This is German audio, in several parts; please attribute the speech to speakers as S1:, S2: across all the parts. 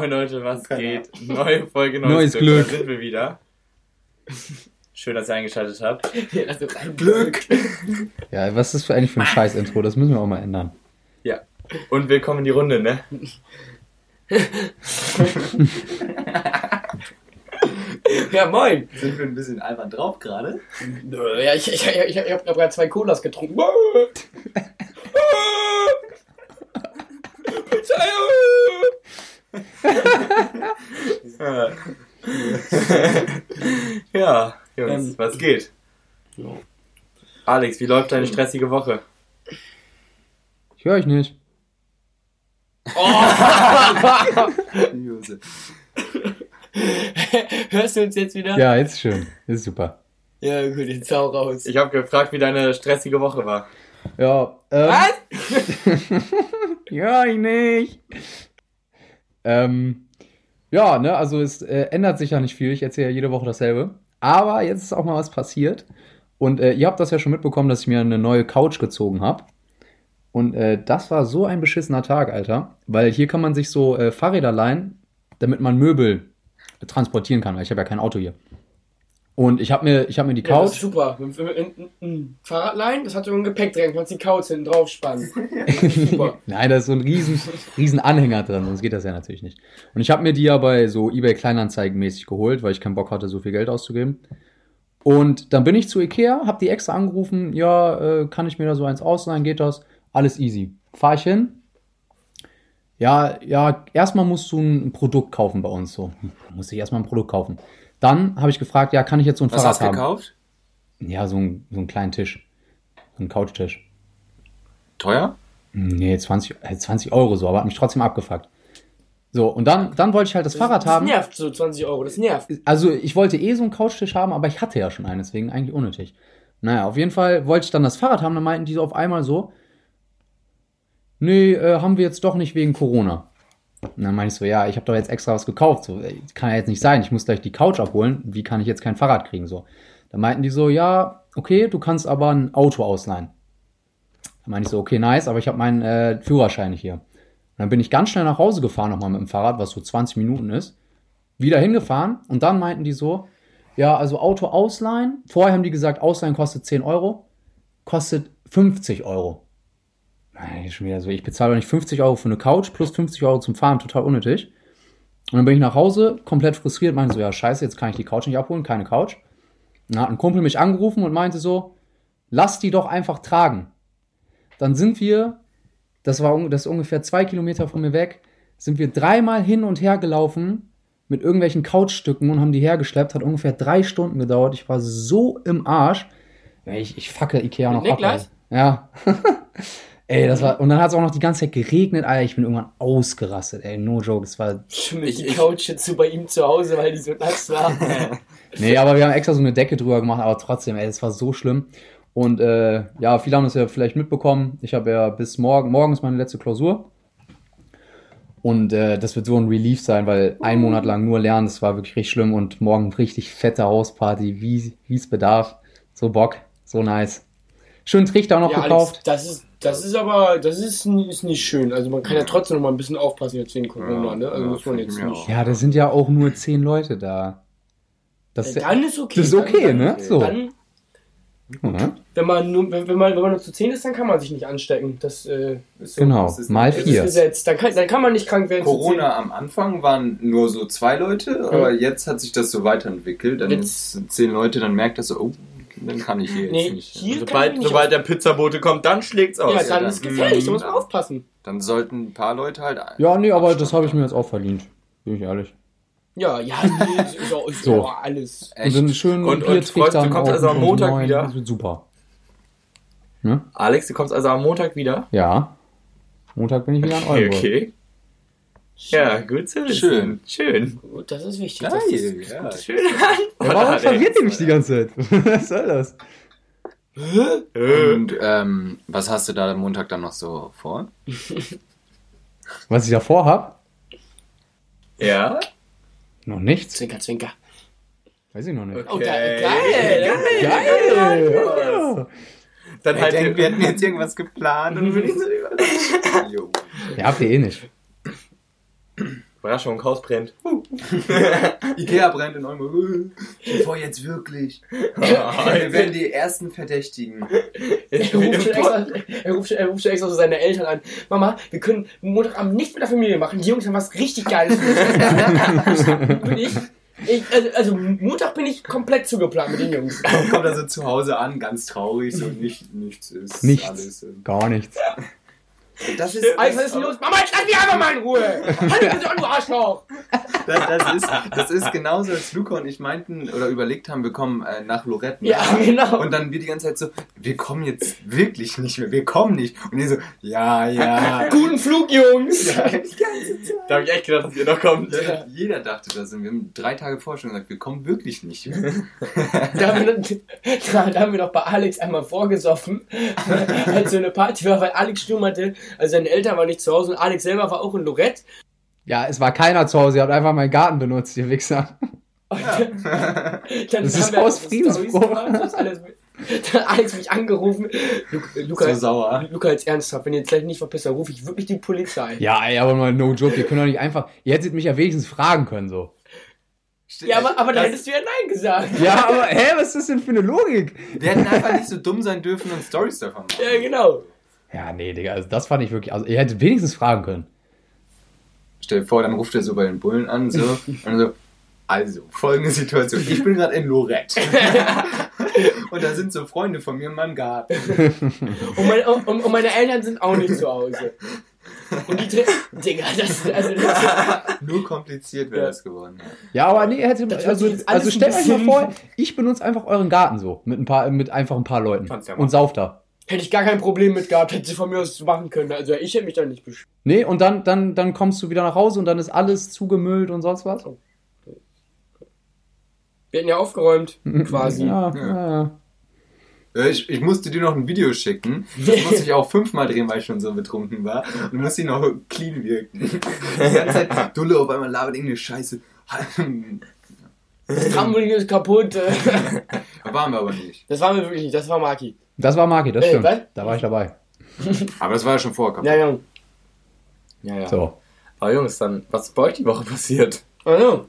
S1: Moin Leute, was geht? Neue Folge, neues,
S2: Neues
S1: Glück.
S2: Glück.
S1: Da sind wir wieder. Schön, dass ihr eingeschaltet habt.
S3: Also rein
S1: Glück.
S2: Ja, was ist das für eigentlich für ein Scheiß-Intro? Das müssen wir auch mal ändern.
S1: Ja. Und willkommen in die Runde, ne?
S3: Ja, moin.
S4: Sind wir ein bisschen albern drauf gerade?
S3: Nö, Ja, ich, ich, ich, ich habe gerade zwei Colas getrunken.
S1: ja, Jungs,
S3: Ähm,
S1: was geht? Alex, wie läuft deine stressige Woche?
S2: Ich höre euch nicht.
S4: Jose.
S3: Hörst du uns jetzt wieder?
S2: Ja, jetzt schön. Ist super.
S3: Ja, gut, jetzt hau raus.
S1: Ich habe gefragt, wie deine stressige Woche war.
S2: Ja, ähm,
S3: Was?
S2: Ja, ich nicht. Ähm, ja, ne, also es äh, ändert sich ja nicht viel. Ich erzähle ja jede Woche dasselbe. Aber jetzt ist auch mal was passiert. Und äh, ihr habt das ja schon mitbekommen, dass ich mir eine neue Couch gezogen habe. Und äh, das war so ein beschissener Tag, Alter. Weil hier kann man sich so äh, Fahrräder leihen, damit man Möbel transportieren kann. Weil ich habe ja kein Auto hier. Und ich habe mir, ich hab mir die
S3: Ja, das ist
S2: Couch.
S3: super. Ein- ein- ein Fahrradlein, das hat so ein Gepäckträger, kannst die Couch hinten drauf spannen. super.
S2: Nein, da ist so ein riesen, riesen Anhänger drin, sonst geht das ja natürlich nicht. Und ich habe mir die ja bei so eBay Kleinanzeigen mäßig geholt, weil ich keinen Bock hatte, so viel Geld auszugeben. Und dann bin ich zu Ikea, habe die extra angerufen, ja, äh, kann ich mir da so eins ausleihen, geht das? Alles easy. Fahr ich hin. Ja, ja, erstmal musst du ein Produkt kaufen bei uns so. Muss ich erstmal ein Produkt kaufen. Dann habe ich gefragt, ja, kann ich jetzt so ein
S1: Was
S2: Fahrrad
S1: hast du
S2: haben?
S1: gekauft?
S2: Ja, so, ein, so einen kleinen Tisch. So einen Couchtisch.
S1: Teuer?
S2: Nee, 20, äh, 20 Euro so, aber hat mich trotzdem abgefuckt. So, und dann, dann wollte ich halt das, Fahrrad
S3: das
S2: haben.
S3: nervt so 20 Euro, das nervt.
S2: Also, ich wollte eh so einen Couchtisch haben, aber ich hatte ja schon einen, deswegen eigentlich unnötig. Naja, auf jeden Fall wollte ich dann das Fahrrad haben, dann meinten die so auf einmal so, nee, äh, haben wir jetzt doch nicht wegen Corona. Und dann meinte ich so, ja, ich habe doch jetzt extra was gekauft. So, kann ja jetzt nicht sein, ich muss gleich die Couch abholen. Wie kann ich jetzt kein Fahrrad kriegen? So. Dann meinten die so, ja, okay, du kannst aber ein Auto ausleihen. Dann meinte ich so, okay, nice, aber ich habe meinen äh, Führerschein nicht hier. Und dann bin ich ganz schnell nach Hause gefahren, nochmal mit dem Fahrrad, was so 20 Minuten ist. Wieder hingefahren und dann meinten die so, ja, also Auto ausleihen. Vorher haben die gesagt, ausleihen kostet 10 Euro, kostet 50 Euro. Nein, schon wieder so, ich bezahle doch nicht 50 Euro für eine Couch plus 50 Euro zum Fahren, total unnötig. Und dann bin ich nach Hause, komplett frustriert, meinte so, ja, scheiße, jetzt kann ich die Couch nicht abholen, keine Couch. Dann hat ein Kumpel mich angerufen und meinte so, lass die doch einfach tragen. Dann sind wir, das war das ist ungefähr zwei Kilometer von mir weg, sind wir dreimal hin und her gelaufen mit irgendwelchen Couchstücken und haben die hergeschleppt. Hat ungefähr drei Stunden gedauert. Ich war so im Arsch. Ich, ich facke Ikea noch
S3: Mit
S2: ab.
S3: Niklas?
S2: ey. Ja. ey, das war, und dann hat es auch noch die ganze Zeit geregnet, Alter. Ich bin irgendwann ausgerastet, ey. No joke. Es war,
S3: Stimmt,
S1: Ich-
S3: die Couch jetzt so bei ihm zu Hause, weil die so nass war.
S2: nee, aber wir haben extra so eine Decke drüber gemacht, aber trotzdem, ey, es war so schlimm. Und äh, ja, viele haben das ja vielleicht mitbekommen. Ich habe ja bis morgen, morgen ist meine letzte Klausur. Und äh, das wird so ein Relief sein, weil ein Monat lang nur lernen, das war wirklich richtig schlimm. Und morgen richtig fette Hausparty, wie es bedarf. So Bock, so nice. Schön Trichter auch noch
S3: ja,
S2: gekauft.
S3: Alex, das ist, das ist aber, das ist, ist nicht schön. Also man kann ja trotzdem noch mal ein bisschen aufpassen jetzt wegen Corona,
S4: Ja,
S3: ne? Also
S4: ja,
S3: muss man jetzt nicht.
S2: Ja, da sind ja auch nur zehn Leute da. Das ist, ja,
S3: Dann ist okay.
S2: das ist okay,
S3: dann,
S2: ne? So.
S3: Dann,
S2: Ja,
S3: wenn man nur, wenn, man, wenn man nur zu 10 ist, dann kann man sich nicht anstecken. Das äh, ist so.
S2: genau,
S4: das ist-
S2: mal
S3: Das ist
S2: vier.
S3: Gesetz. Dann kann, dann kann man nicht krank werden. zu
S4: Corona am Anfang waren nur so zwei Leute, aber jetzt hat sich das so weiterentwickelt. Dann
S3: Jetzt-
S4: sind zehn Leute, dann merkt das so, oh, dann kann ich hier jetzt
S3: Nee,
S4: nicht.
S3: hier-
S1: Sobald,
S3: ich nicht
S1: sobald der Pizzabote kommt, dann schlägt's aus.
S3: Ja, dann
S4: dann-
S3: ist gefährlich, da muss man aufpassen.
S4: Dann sollten ein paar Leute halt.
S2: Ja, nee, aber das habe ich mir jetzt auch verdient. Bin ich ehrlich.
S3: Ja, ja, nee, ist auch, ist
S2: So.
S3: auch alles.
S2: Und dann schön
S1: Und- und freust du, du kommst also am
S2: und
S1: Montag
S2: neun.
S1: wieder?
S2: Das wird super.
S1: Alex, du kommst also am Montag wieder?
S2: Ja. Montag bin ich wieder an
S1: Okay,
S2: Oldenburg.
S1: okay. Ja, gut zu wissen.
S4: Schön.
S1: Schön.
S3: Gut, das ist wichtig.
S4: Geil,
S3: das ist,
S4: ja.
S1: Schöne
S2: Ja, warum verwirrt ihr mich die ganze Zeit? Was soll das?
S1: Äh,
S4: Und ähm, was hast du da am Montag dann noch so vor?
S2: Was ich davor hab?
S1: Ja?
S2: Noch nichts.
S3: Zwinker, zwinker.
S2: Weiß ich noch nicht.
S3: Oh,
S1: Okay.
S3: geil, geil.
S2: Geil! Ja.
S1: Dann halt
S4: wir hätten jetzt irgendwas geplant und bin ich so.
S2: Ja, habt ihr eh nicht.
S1: Überraschung, Haus brennt.
S4: Ikea brennt in eurem Bevor jetzt wirklich. Wir werden die ersten Verdächtigen.
S3: Er ruft, schon extra, er, ruft, er ruft schon extra so seine Eltern an. Mama, wir können Montagabend nicht mit der Familie machen. Die Jungs haben was richtig Geiles. bin ich, ich, also, also Montag bin ich komplett zugeplant mit den Jungs.
S4: Kommt also zu Hause an, ganz traurig, so nicht, nichts ist
S2: Nichts.
S4: alles.
S2: Gar nichts.
S4: Das ist,
S3: Alter, was ist denn los? Mama, jetzt lass mich einfach mal in Ruhe. Halt bitte an, du Arschloch.
S4: das, das, ist, das ist genauso, als Luca und ich meinten oder überlegt haben, wir kommen äh, nach Lorette. ne?
S3: Ja, genau.
S4: Und dann wir die ganze Zeit so, wir kommen jetzt wirklich nicht mehr, wir kommen nicht. Und die so, ja, ja.
S3: Guten Flug, Jungs.
S1: Da habe ich echt gedacht, dass ihr noch kommt.
S4: Ja, jeder dachte das und wir haben drei Tage vorher schon gesagt, wir kommen wirklich nicht.
S3: Da haben, wir, da, da haben wir doch bei Alex einmal vorgesoffen, als so eine Party war, weil Alex Sturm hatte, also seine Eltern waren nicht zu Hause und Alex selber war auch in Lorette.
S2: Ja, es war keiner zu Hause, ihr habt einfach meinen Garten benutzt, ihr Wichser.
S3: Und dann
S2: Das ist aus Friedensbruch.
S3: Dann hat Alex mich angerufen. Luca, Luca,
S4: So sauer.
S3: Luca jetzt ernsthaft, wenn ihr jetzt gleich nicht verpisst, dann rufe ich wirklich die Polizei.
S2: Ja, ey, aber mal no joke, ihr könnt doch nicht einfach. Ihr hättet mich ja wenigstens fragen können, so.
S3: Ja, aber, aber da hättest du ja Nein gesagt.
S2: Ja, aber hä, was ist das denn für eine Logik?
S4: Wir hätten einfach nicht so dumm sein dürfen und Stories davon machen.
S3: Ja, genau.
S2: Ja, nee, Digga, also das fand ich wirklich. Also, ihr hättet wenigstens fragen können.
S4: Stell dir vor, dann ruft er so bei den Bullen an, so, und dann so, also, folgende Situation. Ich bin gerade in Lorette. und da sind so Freunde von mir in meinem Garten.
S3: Und, mein, und, und meine Eltern sind auch nicht zu Hause. Und die Tri Digga, das, also das,
S4: Nur kompliziert wäre
S3: Ja.
S4: das geworden. Ja.
S2: Ja, aber nee,
S3: hört
S2: Also, also stellt euch mal vor, ich benutze einfach euren Garten so. Mit ein paar, mit einfach ein paar Leuten.
S1: Ja.
S2: Und sauft da.
S3: hätte ich gar kein Problem mit gehabt, hätte sie von mir aus machen können. Also ich hätte mich da nicht beschwert.
S2: Nee, und dann, dann, dann kommst du wieder nach Hause und dann ist alles zugemüllt und sonst was.
S3: Wir hätten ja aufgeräumt, quasi.
S2: Ja,
S4: Ja.
S2: ja. ja.
S4: Ja, Ich, ich musste dir noch ein Video schicken. Das musste ich auch fünfmal drehen, weil ich schon so betrunken war. Und musste ihn noch clean wirken. Die ganze Zeit Dulle auf einmal labert irgendeine Scheiße.
S3: Das Trampolin ist kaputt. äh.
S4: Da waren wir aber nicht.
S3: Das war mir wirklich nicht, das war Maki.
S2: Das war Maki, das stimmt.
S3: was?
S2: Da war ich dabei.
S4: Aber das war ja schon vorher kaputt.
S3: Ja, ja.
S1: Ja, ja.
S2: So.
S1: Aber Jungs, dann, was ist bei euch die Woche passiert?
S3: Also,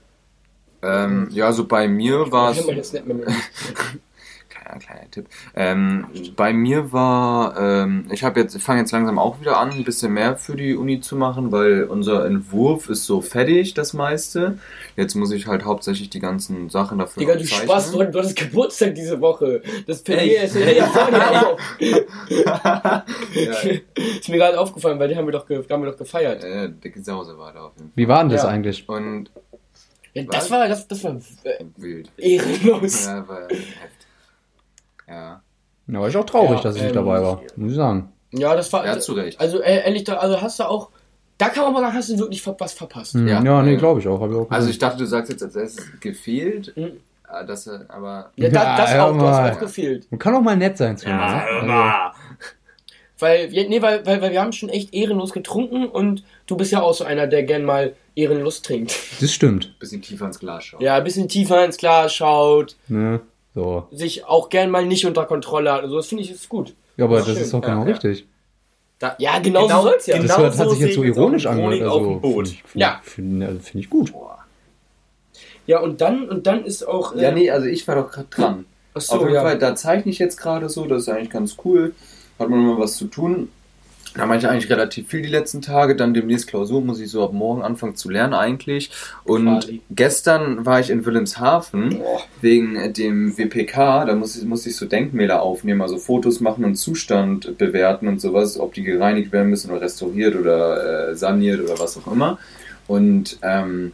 S4: Ähm, ja, so bei mir war es. Kleiner, kleiner Tipp. Ähm, bei mir war, ähm, ich habe jetzt, fange jetzt langsam auch wieder an, ein bisschen mehr für die Uni zu machen, weil unser Entwurf ist so fertig, das meiste. Jetzt muss ich halt hauptsächlich die ganzen Sachen dafür
S3: Digga, du
S4: zeichnen.
S3: Spaß, du, du hattest Geburtstag diese Woche. Das das fällt mir vor dir auf.
S4: ja,
S3: Ist mir gerade aufgefallen, weil die haben wir doch, ge haben wir doch gefeiert.
S4: äh, dicke Sause war da auf jeden Fall.
S2: Wie war denn das
S3: Ja.
S2: eigentlich?
S4: Und
S3: Ja, das war, das, das war äh,
S4: wild.
S3: ehrenlos.
S4: Ja, war heftig. Ja.
S2: Ja, war ich auch traurig,
S3: Ja,
S2: dass ich nicht
S3: ähm,
S2: dabei war. Muss ich sagen.
S3: Ja, das war.
S4: Ja, zu Recht.
S3: Also äh, ehrlich, da, also hast du auch. Da kann man mal sagen, hast du wirklich was verpasst.
S2: Hm,
S4: Ja.
S2: Ja, nee,
S4: Ja.
S2: glaube ich auch. Ich auch
S4: Also ich dachte, du sagst jetzt als erstes gefehlt,
S3: Mhm.
S4: äh, dass er, aber
S3: Ja, da,
S2: Ja,
S3: das
S2: hör
S3: auch, du hast auch gefehlt.
S2: Man kann auch mal nett sein zu mir.
S1: Ja,
S2: ne? Also.
S3: Weil, ja, nee, weil, weil, weil wir haben schon echt ehrenlos getrunken und du bist ja auch so einer, der gern mal ehrenlos trinkt.
S2: das stimmt.
S4: ein bisschen tiefer ins Glas schauen.
S3: Ja, ein bisschen tiefer ins Glas schaut,
S2: Ne? So.
S3: sich auch gern mal nicht unter Kontrolle hat. Also das finde ich ist gut.
S2: Ja, aber
S3: Ja,
S2: das
S3: schön.
S2: ist doch
S1: Ja,
S2: genau
S1: ja.
S2: richtig.
S1: Da,
S3: Ja, genau, so soll's ja.
S2: Das
S1: Genau
S2: hört, hat
S1: so
S2: sich jetzt so ironisch angehört. Also. Finde ich, find,
S3: Ja.
S2: Finde also, find ich gut.
S4: Boah.
S3: Ja, und dann, und dann ist auch. äh,
S4: Ja, nee, also ich war doch gerade dran.
S3: Achso,
S4: Auf jeden
S3: ja.
S4: Fall, da zeichne ich jetzt gerade so, das ist eigentlich ganz cool. Hat man immer was zu tun. Da mache ich eigentlich relativ viel die letzten Tage. Dann demnächst Klausur muss ich so ab morgen anfangen zu lernen eigentlich. Und
S3: Quasi.
S4: gestern war ich in Wilhelmshaven
S3: Boah.
S4: wegen dem WPK. Da muss ich, muss ich so Denkmäler aufnehmen, also Fotos machen und Zustand bewerten und sowas, ob die gereinigt werden müssen oder restauriert oder äh, saniert oder was auch immer. Und ähm,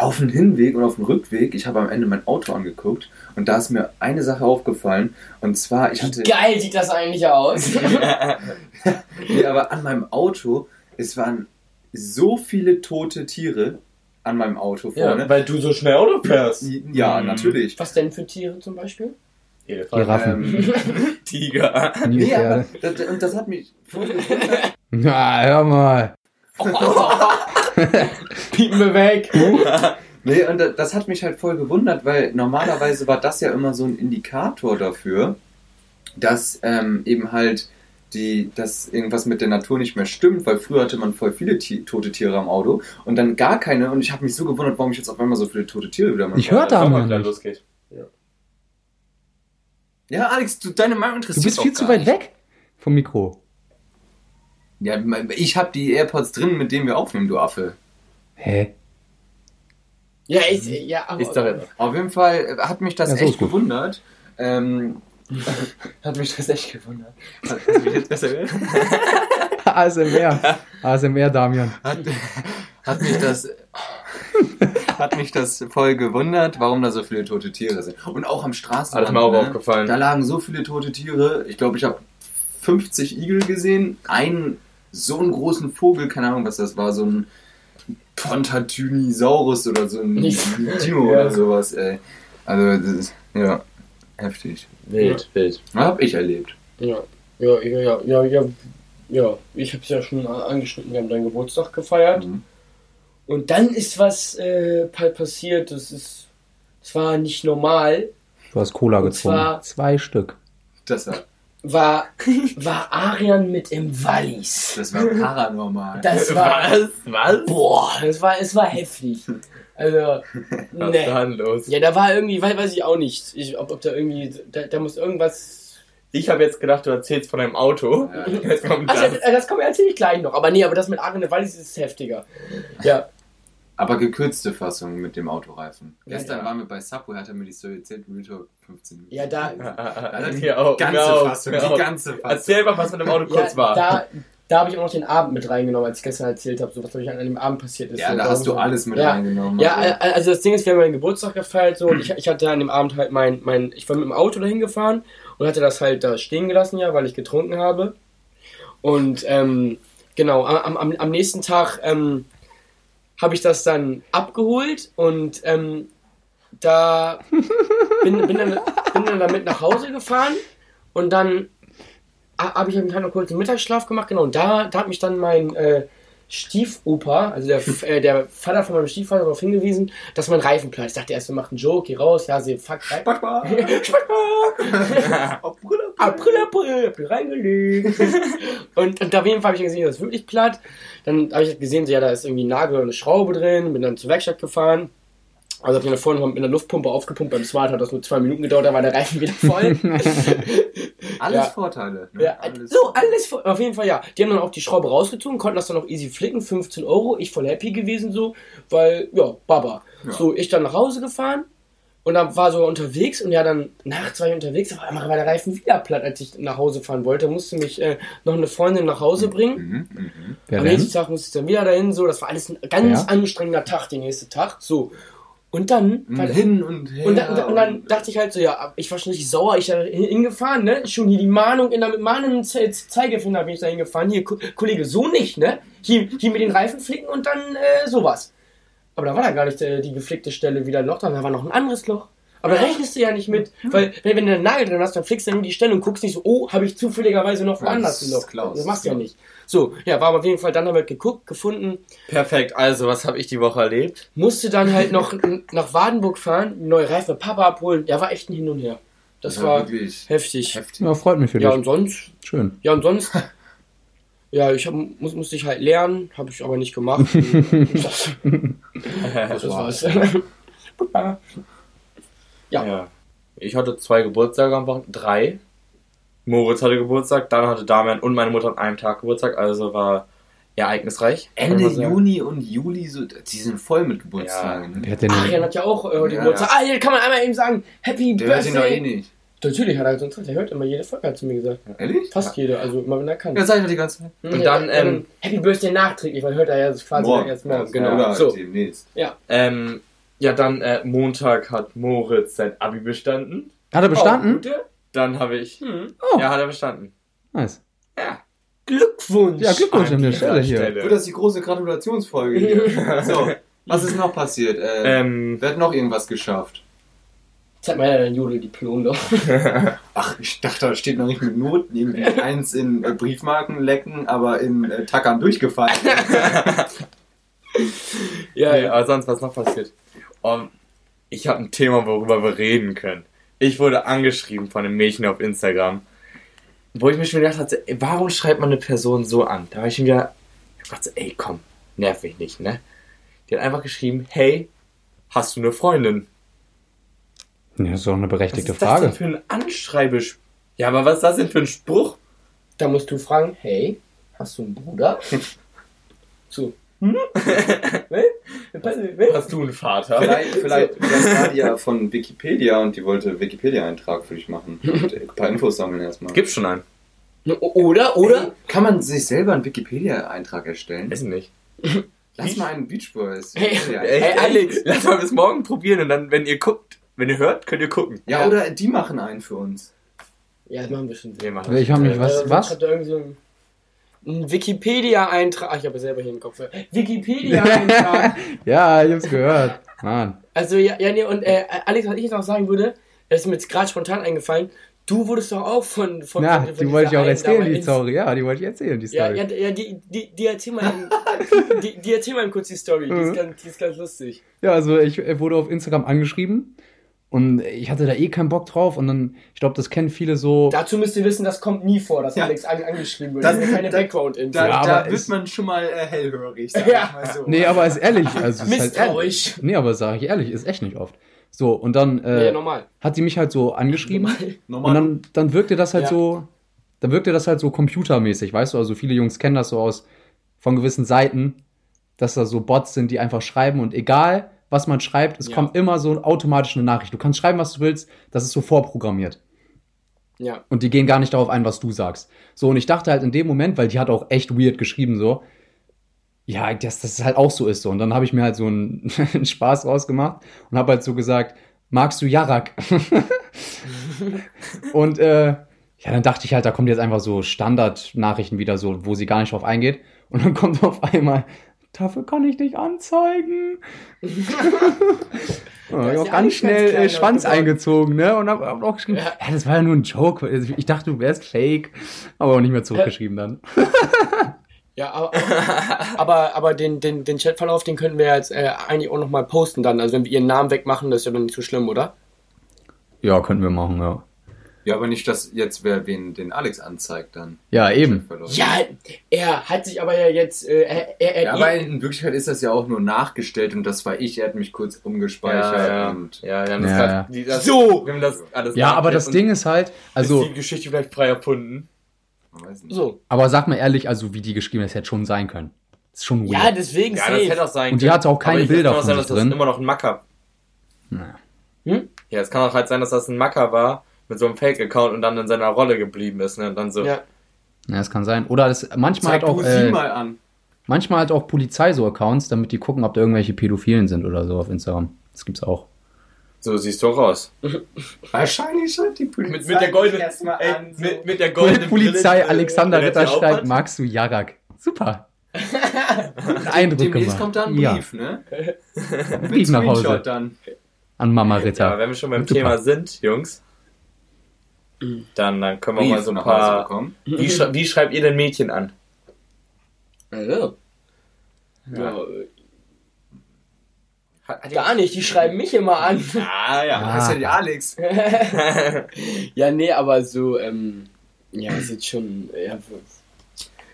S4: auf dem Hinweg und auf dem Rückweg, ich habe am Ende mein Auto angeguckt und da ist mir eine Sache aufgefallen und zwar, ich hatte,
S3: Wie geil sieht das eigentlich aus?
S4: nee, aber an meinem Auto, es waren so viele tote Tiere an meinem Auto vorne.
S1: Ja, weil du so schnell Auto fährst.
S4: Ja,
S1: Mhm.
S4: natürlich.
S3: Was denn für Tiere zum Beispiel?
S2: Giraffen.
S4: Ähm,
S1: Tiger.
S4: nee, aber
S2: Nilpferde.
S4: das, und das hat mich.
S2: Ja, hör mal.
S3: Piepen wir weg.
S4: Nee, und das, hat mich halt voll gewundert, weil normalerweise war das ja immer so ein Indikator dafür, dass ähm, eben halt die, dass irgendwas mit der Natur nicht mehr stimmt, weil früher hatte man voll viele Ti- tote Tiere am Auto und dann gar keine und ich habe mich so gewundert, warum ich jetzt auf einmal so viele tote Tiere wieder mache.
S2: Ich höre da mal
S1: losgeht.
S4: Ja, Alex, du, deine Meinung
S2: Du
S4: interessiert
S2: bist
S4: doch
S2: viel zu weit
S4: nicht.
S2: weg vom Mikro.
S4: Ja, ich habe die AirPods drin, mit denen wir aufnehmen, du Affe.
S2: Hä?
S3: Ja, ich, ja, aber.
S1: Ist doch jetzt.
S4: Auf jeden Fall hat mich das
S2: Ja, so
S4: echt gewundert. Ähm, hat mich das echt gewundert. Hat, hast du mich jetzt besser gehört?
S2: ASMR. ASMR, Damian.
S4: Hat, hat mich das hat mich das voll gewundert, warum da so viele tote Tiere sind. Und auch am Straßenrand.
S1: Hat mir auch
S4: ne?
S1: aufgefallen.
S4: Da lagen so viele tote Tiere. Ich glaube, ich habe 50 Igel gesehen. Einen so einen großen Vogel, keine Ahnung, was das war, so ein Pontatynisaurus oder so ein
S3: Nicht-
S4: Timo
S3: Ja.
S4: oder sowas, ey. Also, das ist, ja, heftig.
S1: Wild, wild.
S4: Hab ich erlebt.
S3: Ja, ja, ja, ja, ja, ja, ja. Ich hab's ja schon angeschnitten, wir haben deinen Geburtstag gefeiert.
S4: Mhm.
S3: Und dann ist was äh, pa- passiert, das ist. Das war nicht normal.
S2: Du hast Cola
S3: zwar-
S2: Zwei Stück.
S4: Das war,
S3: War, war Arian mit im Wallis.
S4: das war paranormal.
S3: Das war.
S1: Was?
S3: Boah, das war, es war heftig. Also,
S1: Was ist da
S3: ne.
S1: denn los?
S3: Ja, da war irgendwie, weiß, weiß ich auch nicht. Ich, ob, ob da irgendwie, da, da muss irgendwas.
S1: Ich habe jetzt gedacht, du erzählst von deinem Auto.
S4: Ja.
S1: Jetzt kommt das.
S3: das, das kommt erzähle ich gleich noch. Aber nee, aber das mit Arian mit Wallis ist heftiger. Ja.
S4: Aber gekürzte Fassung mit dem Autoreifen.
S3: Ja,
S4: Gestern
S3: ja.
S4: waren wir bei Subway, hat er mir die Story erzählt, Real Talk 15 Minuten.
S3: Ja, da-
S4: Also die
S1: Hier auch,
S4: ganze
S1: auch,
S4: Fassung,
S1: mir
S4: die ganze Fassung.
S1: Erzähl mal, was mit dem Auto kurz
S3: ja,
S1: war.
S3: Da, da habe ich auch noch den Abend mit reingenommen, als ich gestern erzählt habe, so was an dem Abend passiert ist.
S4: Ja,
S3: so,
S4: da hast du alles mit
S3: ja.
S4: reingenommen.
S3: Ja,
S4: Also,
S3: also das Ding ist, wir haben meinen Geburtstag gefeiert so und ich, ich hatte an dem Abend halt mein, mein, ich war mit dem Auto dahin gefahren und hatte das halt da stehen gelassen, ja, weil ich getrunken habe. Und ähm, genau, am, am, am nächsten Tag ähm, habe ich das dann abgeholt und ähm, da bin, bin, dann, bin dann damit nach Hause gefahren und dann habe ich einen kleinen kurzen Mittagsschlaf gemacht, genau, und da, da hat mich dann mein äh, Stiefopa, also der, äh, der Vater von meinem Stiefvater, darauf hingewiesen, dass mein Reifen platt ist. Ich dachte erst, wir machen einen Joke, geh raus, ja, sie fuck, Reifen. April, April, hab ich reingelegt. und, und auf jeden Fall habe ich gesehen, das ist wirklich platt. Dann habe ich halt gesehen, so, ja, da ist irgendwie ein Nagel und eine Schraube drin, bin dann zur Werkstatt gefahren. Also hab ich dann vorne mit einer Luftpumpe aufgepumpt, beim Smart hat das nur zwei Minuten gedauert, da war der Reifen wieder voll.
S4: alles
S3: Ja.
S4: Vorteile. Ne?
S3: Ja, so, alles, auf jeden Fall, ja. Die haben dann auch die Schraube rausgezogen, konnten das dann auch easy flicken, 15 Euro, ich voll happy gewesen so, weil, ja, Baba.
S4: Ja.
S3: So, ich dann nach Hause gefahren und dann war so unterwegs und ja, dann nachts war ich unterwegs, auf einmal war der Reifen wieder platt, als ich nach Hause fahren wollte, musste mich äh, noch eine Freundin nach Hause bringen.
S4: Mhm, mhm.
S3: Am nächsten Tag musste ich dann wieder dahin, so, das war alles ein ganz
S2: Ja.
S3: anstrengender Tag, der nächste Tag, so. Und dann,
S4: Und hin und her.
S3: und, dann, und dann dachte ich halt so, ja, ich war schon richtig sauer, ich da hin- hingefahren, ne? Schon hier die Mahnung in der mit mahnenden Ze Zeigefinger bin ich da hingefahren. Hier, Ko- Kollege, so nicht, ne? Hier, hier mit den Reifen flicken und dann äh, sowas. Aber da war da gar nicht äh, die geflickte Stelle wieder ein Loch da war noch ein anderes Loch. Aber da rechnest du ja nicht mit, weil wenn, wenn du einen Nagel drin hast, dann flickst du nur die Stelle und guckst nicht so, oh, habe ich zufälligerweise noch
S4: Ja,
S3: woanders
S4: ist klar,
S3: Das machst du ja
S4: das
S3: nicht. So, ja, war aber auf jeden Fall, dann haben wir geguckt, gefunden,
S1: Perfekt, also was habe ich die Woche erlebt?
S3: musste dann halt noch nach Wadenburg fahren, neue Reifen mit Papa abholen. Der war echt ein Hin und Her. Das
S4: Ja,
S3: war
S4: wirklich
S3: heftig.
S4: heftig.
S2: Ja, freut mich für
S3: Ja,
S2: dich.
S3: und sonst,
S2: Schön.
S3: ja, und sonst, ja, ich hab, muss, musste ich halt lernen, habe ich aber nicht gemacht. das, das war's. Ja.
S1: Ja. Ich hatte zwei Geburtstage am Wochenende, drei. Moritz hatte Geburtstag, dann hatte Damian und meine Mutter an einem Tag Geburtstag, also war ereignisreich.
S4: Ende. Juni und Juli, so, die sind voll mit Geburtstagen.
S2: Wer
S4: ne?
S2: hat denn
S3: Arian hat ja auch äh, heute
S4: Ja,
S3: Geburtstag. Ah, hier kann man einmal eben sagen, Happy
S4: Der hört ihn doch eh
S3: Birthday.
S4: nicht.
S3: Natürlich hat er sonst, der hört immer jede Folge, hat zu mir gesagt.
S4: Ehrlich?
S3: Fast jede, also immer wenn er kann.
S4: Ja, sag ich doch die ganze Zeit.
S1: Und dann,
S3: Ja,
S1: ähm,
S3: Happy Birthday nachträglich, weil hört er ja quasi
S4: Morgen.
S3: erst morgen.
S4: Ja,
S3: Genau. So.
S4: demnächst.
S1: Ähm, ja, dann äh, Montag hat Moritz sein Abi bestanden.
S2: Hat er
S3: Oh,
S2: bestanden?
S3: gute?
S1: Dann habe ich.
S3: Hm.
S2: Oh,
S1: Ja, hat er bestanden.
S2: nice.
S1: Ja.
S3: Glückwunsch!
S2: Ja, Glückwunsch an der Stelle hier.
S4: Gut, das ist die große Gratulationsfolge hier. so, was ist noch passiert? Äh,
S1: Ähm,
S4: Wer hat noch irgendwas geschafft?
S3: Zeig mal ja dein Jodel-Diplom doch.
S4: Ach, ich dachte, da steht noch nicht mit Noten. Irgendwie eins in äh, Briefmarken lecken, aber in äh, Tackern durchgefallen.
S3: Ja,
S1: nee, aber sonst was noch passiert. Um, ich habe ein Thema, worüber wir reden können. Ich wurde angeschrieben von einem Mädchen auf Instagram. wo ich mir schon gedacht hatte, ey, warum schreibt man eine Person so an? Da war ich schon wieder, ich dachte, so, ey, komm, nerv mich nicht, ne? Die hat einfach geschrieben, hey, hast du eine Freundin?
S2: Ja, das ist doch eine
S1: Was
S2: berechtigte
S1: ist das denn
S2: Frage.
S1: für ein Anschreibesch... Ja, aber was ist das denn für ein Spruch?
S3: Da musst du fragen, hey, hast du einen Bruder? so. Hm?
S1: Hast du einen Vater?
S4: Vielleicht, vielleicht, vielleicht war die ja von Wikipedia und die wollte Wikipedia-Eintrag für dich machen. Und ein paar Infos sammeln erstmal.
S1: Gibt's schon einen?
S3: Oder, oder?
S4: Kann man sich selber einen Wikipedia-Eintrag erstellen?
S1: Weiß nicht.
S4: Lass mal einen Beach Boys.
S3: Hey,
S4: Wikipedia-
S1: Ey,
S3: Ey,
S1: Alex, lass mal bis morgen probieren und dann, wenn ihr guckt, wenn ihr hört, könnt ihr gucken.
S4: Ja, oder die machen einen für uns.
S3: Ja, das machen wir schon.
S1: Wir machen
S2: Ich habe mich, was,
S3: Äh,
S2: was?
S3: Hat da irgend so ein Wikipedia-Eintrag. Ach, ich habe selber hier im Kopf. Wikipedia-Eintrag.
S2: Ja, ich hab's gehört. Mann.
S3: also, ja, ja, nee, und äh, Alex, was ich jetzt noch sagen würde, das ist mir jetzt gerade spontan eingefallen. Du wurdest doch auch von. von
S2: Ja,
S3: von, von
S2: die wollte ich auch erzählen, die Story. Ja, die wollte ich erzählen, die Story.
S3: ja, ja die, die, die erzähl mal, die, die erzähl mal kurz die Story. Die ist
S2: Mhm.
S3: ganz, die ist ganz lustig.
S2: Ja, also ich äh, wurde auf Instagram angeschrieben und ich hatte da eh keinen Bock drauf und dann, ich glaube, das kennen viele so.
S3: Dazu müsst ihr wissen, das kommt nie vor, dass
S4: Ja.
S3: Alex an, angeschrieben wird.
S4: Das-
S3: ist keine Background-Info.
S4: Da,
S2: Ja,
S4: da
S2: aber
S4: wird man schon mal äh, hellhörig, sag
S3: Ja.
S4: ich mal so.
S2: Nee, aber ist ehrlich. Also ist halt ehrlich. Nee, aber sage ich ehrlich, ist echt nicht oft. So, und dann
S3: Ja,
S2: äh,
S3: ja, normal.
S2: hat sie mich halt so angeschrieben und
S4: Normal.
S2: dann, dann wirkte das halt
S3: Ja.
S2: so, dann wirkte das halt so computermäßig, weißt du, also viele Jungs kennen das so aus von gewissen Seiten, dass da so Bots sind, die einfach schreiben und egal, was man schreibt, es
S3: Ja.
S2: kommt immer so automatisch eine Nachricht. Du kannst schreiben, was du willst, das ist so vorprogrammiert.
S3: Ja.
S2: Und die gehen gar nicht darauf ein, was du sagst. So, und ich dachte halt in dem Moment, weil die hat auch echt weird geschrieben, so, ja, dass das halt auch so ist so. Und dann habe ich mir halt so einen, einen Spaß rausgemacht und habe halt so gesagt, magst du Jarak? und äh, ja, dann dachte ich halt, da kommt jetzt einfach so Standardnachrichten wieder so, wo sie gar nicht drauf eingeht. Und dann kommt auf einmal, dafür kann ich dich anzeigen. Ja, ich
S3: ja
S2: auch
S3: nicht
S2: ganz
S3: ganz
S2: schnell
S3: klein
S2: äh, Schwanz
S3: geworden.
S2: eingezogen, ne? Und hab, hab auch geschrieben,
S3: Ja.
S2: ja. das war ja nur ein Joke. Also Ich dachte, du wärst fake. Aber auch nicht mehr zurückgeschrieben dann.
S3: Ja, aber, aber, aber den, den, den Chatverlauf, den könnten wir jetzt äh, eigentlich auch nochmal posten dann. Also wenn wir ihren Namen wegmachen, das ist ja dann nicht so schlimm, oder?
S2: Ja, könnten wir machen, ja.
S4: Ja, aber nicht, dass jetzt wer wen den Alex anzeigt dann.
S2: Ja, eben.
S3: Ja, er hat sich aber ja jetzt, äh, er, er, er
S4: Ja, aber in Wirklichkeit ist das ja auch nur nachgestellt und das war ich, er hat mich kurz umgespeichert
S1: Ja, ja,
S4: und
S1: ja, wir haben das
S2: Ja,
S1: grad,
S2: ja.
S1: Die, das,
S3: So.
S1: Wir haben das alles
S2: Ja, aber das Ding ist halt, also,
S1: ist die Geschichte vielleicht frei erfunden.
S4: man weiß nicht.
S3: so.
S2: aber sag mal ehrlich, also wie die geschrieben ist, hätte schon sein können. Das ist schon weird.
S3: Ja, deswegen
S1: Ja, das hätte auch sein
S2: Und die
S1: können.
S2: hatte auch keine Bilder
S1: es kann auch
S2: von
S1: sein,
S2: sich
S1: dass das
S2: drin.
S1: immer noch ein Macker.
S2: Naja.
S3: Hm?
S1: Ja, es kann auch halt sein, dass das ein Macker war mit so einem Fake-Account und dann in seiner Rolle geblieben ist. Ne? Und dann so.
S3: Ja.
S2: Ja, das kann sein. Oder das, manchmal
S4: Zeig
S2: hat auch,
S4: du sie
S2: äh,
S4: mal an.
S2: manchmal hat auch Polizei so Accounts, damit die gucken, ob da irgendwelche Pädophilen sind oder so auf Instagram. Das gibt's auch.
S1: So siehst du auch aus.
S4: Wahrscheinlich schon die Polizei.
S1: Mit, mit der goldenen,
S4: erstmal
S1: ey,
S4: an. So.
S1: mit, mit der goldenen
S2: Polizei
S1: Brille,
S2: Alexander Ritter
S1: der
S2: schreibt,
S1: aufhat.
S2: magst du Jarak? Super. Guten Eindruck
S4: Demnächst
S2: gemacht.
S4: kommt da ein
S2: ja,
S4: Brief, ne?
S2: Brief nach Hause
S4: dann.
S2: an Mama
S1: Ja,
S2: Ritter.
S1: wenn wir schon beim
S2: Super.
S1: Thema sind, Jungs, dann, dann können wir mal
S4: Brief
S1: so ein paar.
S4: bekommen.
S1: Wie, schrei wie schreibt ihr denn Mädchen an?
S3: Also.
S1: Ja.
S3: Ja.
S1: Hat, hat
S3: Gar nicht, die schreiben mich immer an.
S1: Ah, ja.
S2: Ah.
S4: Das ist ja die Alex.
S3: ja, nee, aber so, ähm, ja, sieht schon, ja,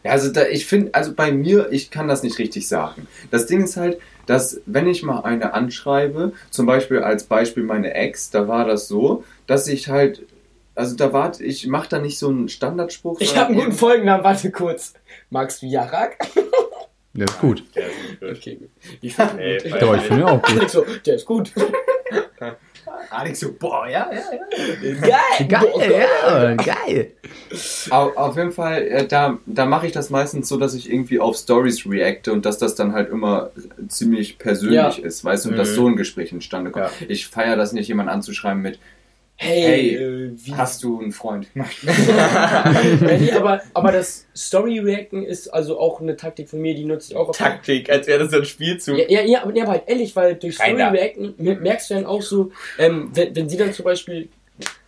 S4: Ja, also da, ich finde, also bei mir, ich kann das nicht richtig sagen. Das Ding ist halt, dass wenn ich mal eine anschreibe, zum Beispiel als Beispiel meine Ex, da war das so, dass ich halt, also da war, ich mache da nicht so einen Standardspruch.
S3: Ich habe einen guten Folgennamen, warte kurz. Magst du Jarak?
S2: Der ist gut.
S1: Der ist gut.
S3: Okay, gut. Ich finde
S1: Nee,
S3: gut.
S2: ich finde auch gut.
S3: Alex so, der ist gut.
S4: Alex so, boah, ja, ja, ja.
S3: Geil!
S2: Geil, ja, geil.
S4: Auf, auf jeden Fall, äh, da, da mache ich das meistens so, dass ich irgendwie auf Stories reacte und dass das dann halt immer ziemlich persönlich
S3: Ja.
S4: ist, weißt du, und dass
S1: Mhm.
S4: so ein Gespräch entstande kommt.
S1: Ja.
S4: Ich feiere das nicht, jemanden anzuschreiben mit,
S3: Hey,
S4: Hey,
S3: äh, wie
S4: hast du einen Freund?
S3: nee, aber, aber das Story-Reacten ist also auch eine Taktik von mir, die nutze ich auch auf
S1: Taktik, als wäre das ein Spielzug.
S3: Ja, ja, ja, aber, ja, aber halt ehrlich, weil durch. Story-Reacten mer- merkst du dann auch so, ähm, wenn, wenn sie dann zum Beispiel,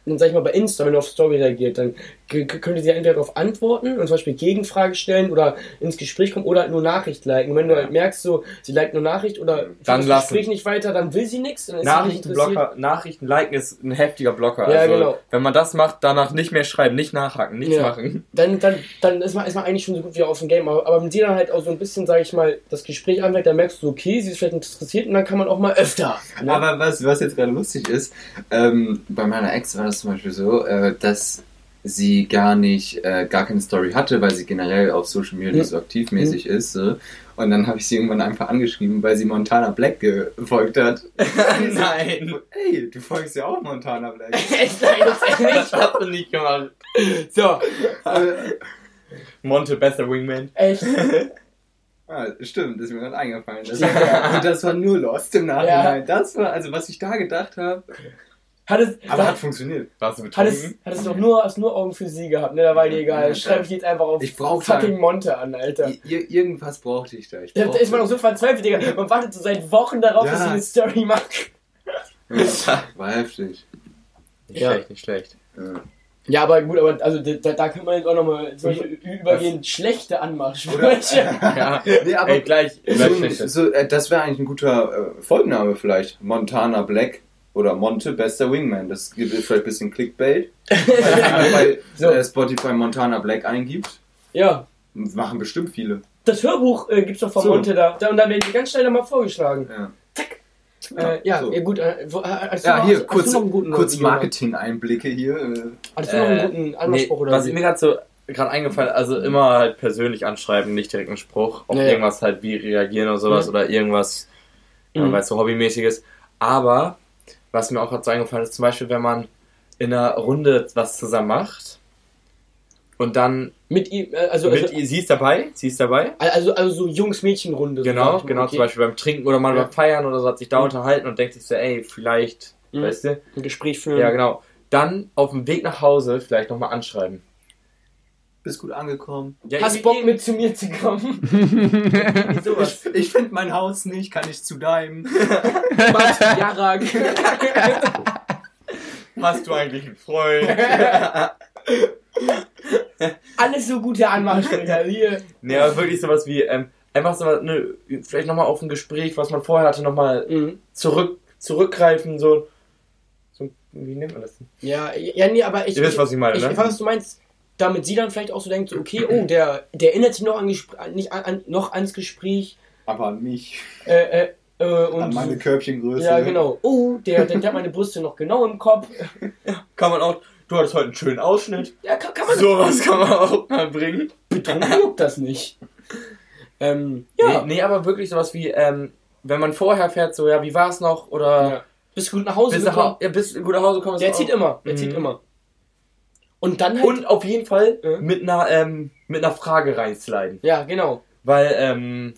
S3: dann sag ich mal bei Insta, wenn du auf Story reagiert, dann könnte sie entweder darauf antworten und zum Beispiel Gegenfrage stellen oder ins Gespräch kommen oder halt nur Nachricht liken. Und wenn du halt merkst, so, sie liked nur Nachricht oder
S1: Dann
S3: das
S1: lassen.
S3: Gespräch nicht weiter, dann will sie nichts.
S1: Nachrichtenblocker, Nachrichten liken ist ein heftiger Blocker.
S3: Ja,
S1: also,
S3: genau.
S1: Wenn man das macht, danach nicht mehr schreiben, nicht nachhaken, nichts
S3: Ja.
S1: machen.
S3: Dann, dann, dann ist, man, ist man eigentlich schon so gut wie auf dem Game. Aber, aber wenn sie dann halt auch so ein bisschen, sag ich mal, das Gespräch anfängt, dann merkst du, okay, sie ist vielleicht interessiert und dann kann man auch mal öfter. Ne?
S4: Aber was, was jetzt gerade lustig ist, ähm, bei meiner Ex war das zum Beispiel so, äh, dass sie gar nicht, äh, gar keine Story hatte, weil sie generell auf Social Media nicht so aktivmäßig ist. So. Und dann habe ich sie irgendwann einfach angeschrieben, weil sie Montana Black gefolgt hat.
S1: Nein.
S4: Ey, du folgst ja auch Montana Black.
S3: Nein, das echt.
S1: hast du nicht gemacht.
S3: So,
S1: Monte, bester Wingman.
S3: echt.
S4: ah, stimmt, ist mir gerade eingefallen. Das war, das war nur Lost im Nachhinein. Das war, also was ich da gedacht habe.
S3: Hat es,
S4: Aber
S3: da,
S4: hat funktioniert.
S1: Warst du
S3: hat es,
S1: betrunken?
S3: hat es doch nur, hast nur Augen für sie gehabt, ne? Da war dir egal.
S4: Ja,
S3: Schreib ich jetzt einfach auf
S4: Ich
S3: fucking Monte an, Alter.
S4: Ir irgendwas brauchte ich da. Ich brauchte-
S3: ist man doch so verzweifelt, Digga. Man wartet so seit Wochen darauf,
S4: Ja.
S3: dass sie eine Story macht.
S4: War heftig.
S1: Nicht
S3: Ja.
S1: schlecht, nicht schlecht.
S4: Ja.
S3: Ja, aber gut, aber also da, da kann man jetzt auch nochmal zum Beispiel übergehen, schlechte Anmachsprüche.
S1: Ja.
S4: Nee, aber
S1: Ey, gleich,
S4: so, so, äh, das wäre eigentlich ein guter äh, Folgenname vielleicht. Montana Black oder Monte, bester Wingman. Das gibt vielleicht ein bisschen Clickbait. Wenn man bei
S3: So.
S4: äh, Spotify Montana Black eingibt,
S3: Ja.
S4: machen bestimmt viele.
S3: Das Hörbuch äh, gibt's doch von
S4: So.
S3: Monte da. da. Und da werden die ganz schnell nochmal vorgeschlagen.
S4: Ja,
S3: Äh, ja,
S4: so.
S3: ja gut. Äh, wo, äh, du
S4: ja
S3: noch,
S4: hier,
S3: hast,
S4: kurz,
S3: du
S4: kurz
S3: Jonas?
S4: Marketing-Einblicke hier. äh.
S3: Hast du noch einen
S1: Äh,
S3: guten
S1: Nee,
S3: Anmachspruch oder
S1: was
S3: wie?
S1: mir gerade so gerade eingefallen, also immer halt persönlich anschreiben, nicht direkt einen Spruch, auf irgendwas halt wie reagieren oder sowas
S3: Mhm.
S1: oder irgendwas,
S3: Mhm.
S1: mhm. weil es so hobbymäßiges. Aber was mir auch gerade so eingefallen ist, zum Beispiel, wenn man in einer Runde was zusammen macht und dann
S3: Mit ihm, äh, also,
S1: mit,
S3: also,
S1: sie ist dabei, sie ist dabei.
S3: also, also so Jungs-Mädchen-Runde. so
S1: Genau,
S3: mal,
S1: genau,
S3: okay.
S1: zum Beispiel beim Trinken oder mal
S3: Ja.
S1: beim Feiern oder so hat sich da
S3: Mhm.
S1: unterhalten und denkt sich so, ey, vielleicht,
S3: Mhm.
S1: weißt du?
S3: Ein Gespräch führen.
S1: Ja, genau. Dann auf dem Weg nach Hause vielleicht nochmal anschreiben.
S4: Bist gut angekommen.
S1: Ja,
S3: Hast Bock mit zu mir zu kommen?
S4: Ich, ich finde mein Haus nicht, kann ich zu deinem.
S3: Martin Jarak.
S1: Hast du eigentlich einen Freund?
S3: Alles so gute Anmachsprüche. Hier.
S1: nee, aber wirklich sowas wie, ähm, einfach so, ne, vielleicht nochmal auf ein Gespräch, was man vorher hatte, nochmal
S3: Mhm.
S1: zurück, zurückgreifen, so, so, wie nennt man das denn?
S3: Ja, ja, nee, aber ich.
S1: Ihr wisst, was ich meine,
S3: ich,
S1: ne?
S3: Ich weiß, was du meinst. Damit sie dann vielleicht auch so denkt, so, okay, oh, der, der erinnert sich noch, an, Gespr- nicht an, an, noch ans Gespräch.
S4: Aber an mich.
S3: Äh, äh, äh, und
S4: An meine Körbchengröße.
S3: Ja, genau. Oh, der, der, der hat meine Brüste noch genau im Kopf.
S1: Kann man auch, du hattest heute einen schönen Ausschnitt.
S3: Ja, kann, kann man.
S1: Sowas kann man auch mal bringen.
S3: Betrunken juckt das nicht. Ähm, ja.
S1: Nee, nee, aber wirklich sowas wie, ähm, wenn man vorher fährt, so, ja, wie war's noch? Oder
S3: ja. Bist du gut nach Hause
S1: bis, nach,
S3: gekommen?
S1: Ja, bis gut nach Hause kommst.
S3: Der zieht immer. Der
S1: Mhm.
S3: zieht immer. Und dann halt.
S1: Und auf jeden Fall
S3: Ja.
S1: mit einer, ähm, mit einer Frage reinsliden.
S3: ja, genau.
S1: Weil, ähm,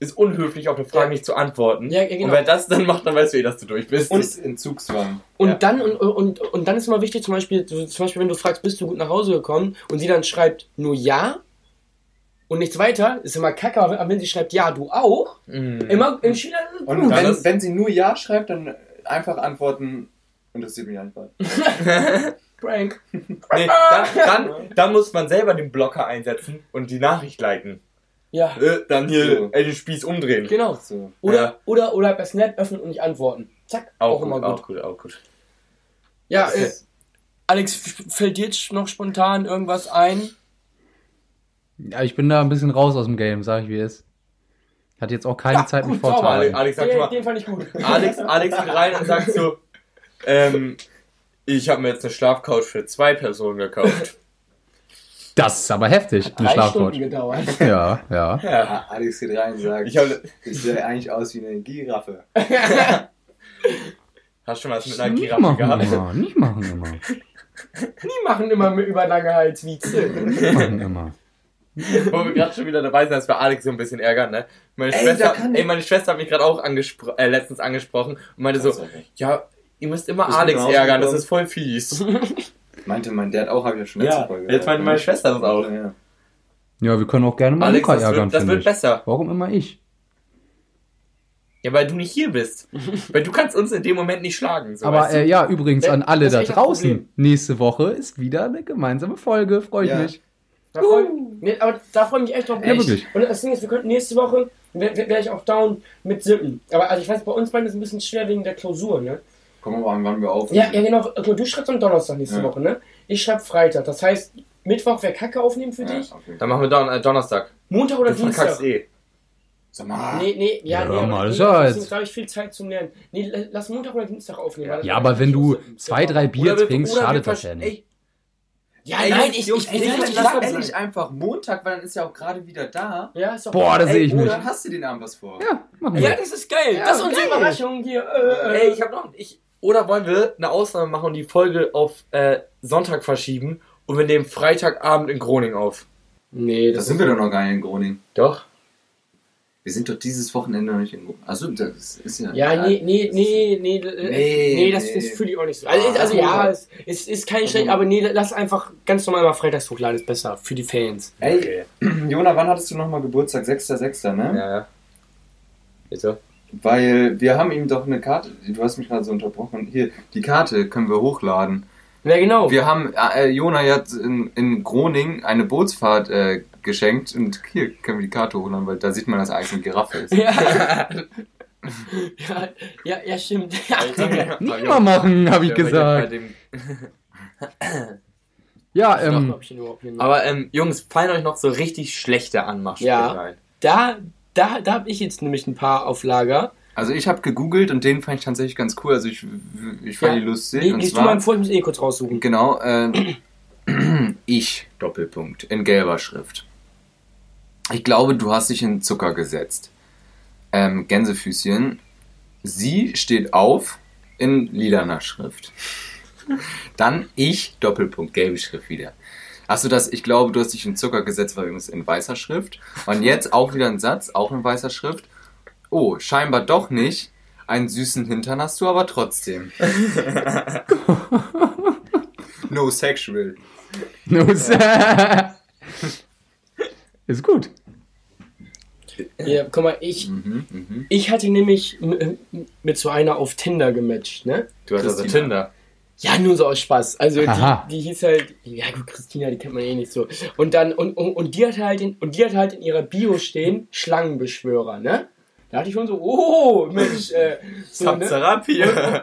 S1: ist unhöflich, auf eine Frage
S3: Ja.
S1: nicht zu antworten.
S3: Ja, ja, genau.
S1: Und wer das dann macht, dann weißt du eh, dass du durch bist.
S3: Und-
S4: ist Entzugszwang.
S3: Und
S1: Ja.
S3: dann und, und, und dann ist immer wichtig, zum Beispiel, zum Beispiel, wenn du fragst, bist du gut nach Hause gekommen und sie dann schreibt nur ja und nichts weiter, ist immer kacke, aber wenn- sie schreibt ja, du auch,
S1: Mhm.
S3: immer im Schüler
S4: Und wenn, wenn sie nur Ja schreibt, dann einfach antworten, interessiert mich einfach.
S3: Prank.
S1: Nee, dann, dann, dann muss man selber den Blocker einsetzen und die Nachricht liken.
S3: Ja,
S1: Äh, dann hier
S4: So.
S1: ey, den Spieß umdrehen.
S3: genau.
S4: So.
S3: Oder,
S1: Ja.
S3: oder, oder per Snap öffnen und nicht antworten. Zack, auch,
S1: Auch, gut,
S3: immer gut.
S1: auch gut, auch gut.
S3: Ja, äh, Alex, fällt dir jetzt noch spontan irgendwas ein?
S2: Ja, ich bin da ein bisschen raus aus dem Game, sag ich wie es ist. Ich hatte jetzt auch keine
S3: Ja,
S2: Zeit, mich
S3: gut, sauber,
S1: Alex. Alex sagt
S3: Den,
S1: mal,
S3: den fand ich gut.
S1: Alex, Alex geht rein und sagt so, ähm, ich habe mir jetzt eine Schlafcouch für zwei Personen gekauft.
S2: Das ist aber heftig, eine
S3: Drei
S2: Schlafcouch.
S3: Stunden gedauert.
S2: Ja, ja.
S1: Ja.
S4: Alex geht rein und sagt,
S1: Ich habe,
S4: ich sehe eigentlich aus wie eine Giraffe.
S1: hast du schon mal was mit einer
S2: Nicht
S1: Giraffe
S2: machen
S1: gehabt?
S2: immer, nicht machen immer.
S3: Die machen immer mit über lange Halswieze.
S2: Nicht machen immer.
S1: Wo wir gerade schon wieder dabei sind, dass wir Alex so ein bisschen ärgern, ne? Meine,
S4: Ey,
S1: Schwester, ey, meine Schwester hat mich gerade auch angespro äh, letztens angesprochen und meinte so, ja, ihr müsst immer
S4: Bist
S1: Alex ärgern, das ist voll fies.
S4: Meinte mein Dad auch, habe ich ja schon letzte
S1: Ja,
S4: Folge
S1: jetzt meinte meine Schwester das auch.
S4: Ja, ja.
S2: Wir können auch gerne mal
S1: Alex,
S2: Luca
S1: das
S2: ärgern,
S1: wird, das wird
S2: ich.
S1: besser.
S2: Warum immer ich?
S1: Ja, weil du nicht hier bist. weil du kannst uns in dem Moment nicht schlagen. So,
S2: Aber äh, ja, übrigens
S3: Das
S2: an alle da draußen. Nächste Woche ist wieder eine gemeinsame Folge. Freue ich
S4: Ja.
S2: mich.
S3: Da freu, nee, aber da freue ich mich echt drauf.
S2: Ja, wirklich.
S3: Und das Ding ist, wir könnten nächste Woche, wäre wär ich auch down mit Sippen. Aber also ich weiß, bei uns beiden ist es ein bisschen schwer wegen der Klausur, ne?
S4: Kommen wir mal an, wann wir auf.
S3: Ja, ja genau. Du schreibst am Donnerstag nächste
S4: Ja.
S3: Woche, ne? Ich schreibe Freitag. Das heißt, Mittwoch wäre Kacke aufnehmen für
S4: Ja,
S3: dich.
S4: Fall.
S1: Dann machen wir Don äh, Donnerstag.
S3: Montag oder
S1: Du verkackst
S3: Dienstag.
S1: eh.
S4: Sag mal.
S3: Nee, nee, ja,
S2: Ja,
S3: nee,
S2: mal
S3: nee, das ist, glaube ich, viel Zeit zum Lernen. Nee, la- lass Montag oder Dienstag aufnehmen.
S2: Ja,
S3: wär
S2: aber wenn du zwei, drei Bier
S1: Oder
S2: trinkst,
S1: oder
S2: schadet das ja nicht.
S1: Ey,
S3: Ja,
S1: Ey,
S3: nein, ich,
S1: Jungs,
S3: ich,
S1: ey,
S3: ich, ich,
S1: lass
S3: ich, lass
S4: endlich einfach Montag, weil dann ist ja auch gerade wieder da.
S3: Ja, ist doch
S2: Boah, da sehe ich
S4: Ey,
S2: mich.
S4: dann hast du den Abend was vor.
S2: Ja, machen
S3: Ja,
S2: wir.
S3: das ist geil.
S2: Ja,
S3: das ist unsere
S2: geil.
S3: Überraschung hier. Äh,
S1: Ey, ich hab noch. Ich, oder wollen wir eine Ausnahme machen und die Folge auf äh, Sonntag verschieben und wir nehmen Freitagabend in Groningen auf?
S3: Nee,
S4: Da sind wir doch noch gar nicht in Groningen.
S1: Doch.
S4: Wir sind doch dieses Wochenende noch nicht in Groningen. Achso, das ist ja.
S3: Ja, nee, nee, nee, nee,
S4: Nee,
S3: nee, nee, das,
S4: nee.
S3: das fühle ich auch nicht so. Also, also
S1: Ah,
S3: ja,
S1: okay.
S3: es, es ist kein schlecht, aber nee, lass einfach ganz normal mal freitags hochladen, ist besser für die Fans.
S4: Ey, Jona, wann hattest du nochmal Geburtstag? 6.6., ne?
S1: Ja, ja. Bitte?
S4: Weil wir haben ihm doch eine Karte. Du hast mich gerade so unterbrochen. Hier, die Karte können wir hochladen.
S3: Ja, genau.
S4: Wir haben äh, Jona jetzt in, in Groningen eine Bootsfahrt äh, geschenkt und hier können wir die Karte hochladen, weil da sieht man, dass eigentlich eine Giraffe ist.
S3: Ja. ja, ja, ja, stimmt. Ja.
S2: Nicht mal machen, habe ich gesagt. Ja,
S3: Doch,
S2: ähm,
S3: nicht.
S1: Aber ähm, Jungs, fallen euch noch so richtig schlechte Anmachsprüche
S3: Ja.
S1: ein?
S3: da, da, da habe ich jetzt nämlich ein paar auf Lager.
S4: Also ich habe gegoogelt und den fand ich tatsächlich ganz cool. Also ich, ich fand
S3: Ja.
S4: die lustig.
S3: Nee,
S4: und
S3: liest du mal
S4: zwar,
S3: vor, ich muss eh kurz raussuchen.
S4: genau, äh, ich, Doppelpunkt, in gelber Schrift. Ich glaube, du hast dich in Zucker gesetzt. Ähm, Gänsefüßchen. Sie steht auf in lilaner Schrift. Dann ich, Doppelpunkt, gelbe Schrift wieder. Achso, das, ich glaube, du hast dich in Zucker gesetzt, war übrigens in weißer Schrift. Und jetzt auch wieder ein Satz, auch in weißer Schrift. Oh, scheinbar doch nicht. Einen süßen Hintern hast du aber trotzdem. no sexual.
S2: no, ist gut.
S3: Ja, guck mal, ich,
S4: Mhm, mhm.
S3: ich hatte nämlich mit so einer auf Tinder gematcht, ne?
S1: Du hast also. Tinder.
S3: Ja, nur so aus Spaß. Also die, die hieß halt, ja gut, Christina, die kennt man eh nicht so. Und dann, und, und, und die hatte halt in, und die hatte halt in ihrer Bio stehen, Schlangenbeschwörer, ne? Da hatte ich schon so, oh, Mensch, äh, so, ne?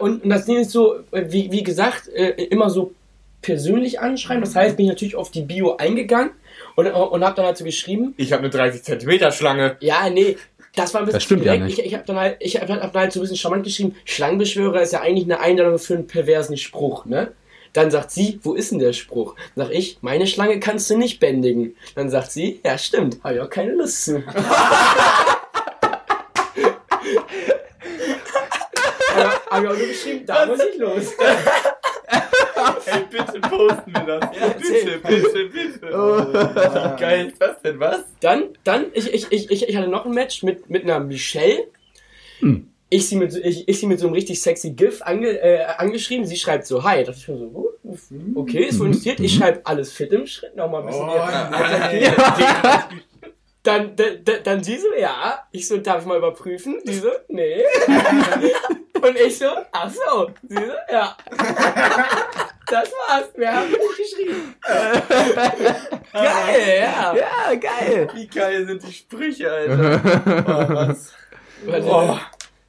S3: Und, und, und das Ding ist so, äh, wie, wie gesagt, äh, immer so persönlich anschreiben. Das heißt, bin ich natürlich auf die Bio eingegangen und, und hab dann halt so geschrieben,
S1: Ich habe eine 30 Zentimeter Schlange.
S3: ja, nee, das war ein bisschen
S2: Das stimmt ja
S3: direkt.
S2: nicht.
S3: Ich, ich habe dann halt, ich hab, dann halt so ein bisschen charmant geschrieben, Schlangenbeschwörer ist ja eigentlich eine Einladung für einen perversen Spruch, ne? Dann sagt sie, wo ist denn der Spruch? Dann sag ich, meine Schlange kannst du nicht bändigen. Dann sagt sie, ja stimmt, habe ich auch keine Lust zu. Hab ich auch nur geschrieben, da muss ich los.
S1: Ey, bitte posten wir das.
S3: erzähl.
S1: bitte, bitte. Wie geil ist das denn, was?
S3: Dann, dann, ich, ich, ich, ich, ich hatte noch ein Match mit, mit einer Michelle.
S2: Hm.
S3: Ich sie, mit, so- ich, ich sie mit so einem richtig sexy GIF ange, äh, angeschrieben. Sie schreibt so, hi. Da dachte ich mir so, oh, okay, ist wohl interessiert. Ich schreibe alles fit im Schritt. Nochmal ein bisschen.
S1: nein.
S3: Dann, dann, dann, dann sie so, ja. Ich so, darf ich mal überprüfen? Sie so, nee. Und ich so, ach so. Sie so, ja. Das war's. Wir haben nicht geschrieben. Geil, ja.
S2: Ja, geil.
S1: Wie geil sind die Sprüche, Alter. Oh, was? Oh.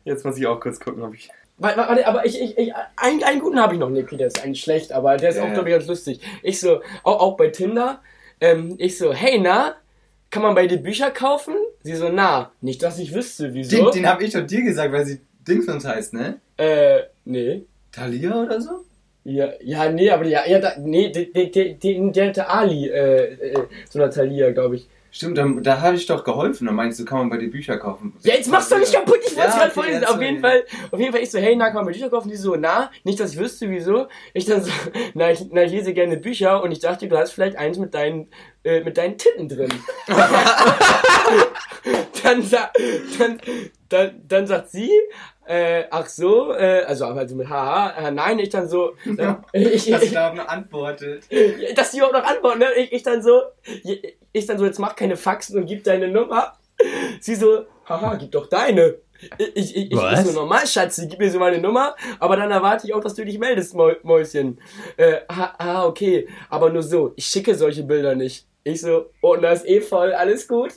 S1: Jetzt muss ich auch kurz gucken, ob ich.
S3: Warte, warte, aber ich, ich, ich einen, einen guten habe ich noch. Okay, der ist eigentlich schlecht, aber der ist auch, glaube ich, ganz lustig. Ich so, auch, auch bei Tinder, ähm, ich so, hey, na, kann man bei dir Bücher kaufen? Sie so, na, nicht, dass ich wüsste, wieso.
S4: Den, den habe ich doch dir gesagt, weil sie Dingsons heißt, ne?
S3: Äh, nee.
S4: Thalia oder so?
S3: Ja, ja, nee, aber ja, ja, da, nee, der, der, der, der, hatte Ali, äh, äh, so eine Thalia, glaube ich.
S4: Stimmt, da, da habe ich doch geholfen. Da meinst du, kann man bei dir Bücher kaufen.
S3: Ja, jetzt machst du nicht kaputt, ich wollte es
S4: Ja,
S3: gerade
S4: okay,
S3: vorlesen. Auf jeden Fall, auf jeden Fall, ich so, hey, na, kann man Bücher kaufen? Die so, na, nicht, dass ich wüsste, wieso. Ich dann so, na, ich, na, ich lese gerne Bücher und ich dachte, du hast vielleicht eins mit deinen, äh, mit deinen Titten drin. dann, dann, dann, dann sagt sie, äh, ach so, äh, also, also mit haha, äh, nein, ich dann so, äh, ich,
S4: Dass
S3: ich,
S4: ich da antwortet.
S3: dass die überhaupt noch antworten, ne? Ich, ich dann so, ich dann so, jetzt mach keine Faxen und gib deine Nummer. Sie so, haha, gib doch deine. Ich, ich, ich, ich
S2: Was?
S3: ist so normal, Schatzi, gib mir so meine Nummer, aber dann erwarte ich auch, dass du dich meldest, Mäu Mäuschen. Äh, ah, ah, okay, aber nur so, ich schicke solche Bilder nicht. Ich so, Ordner ist eh voll, alles gut.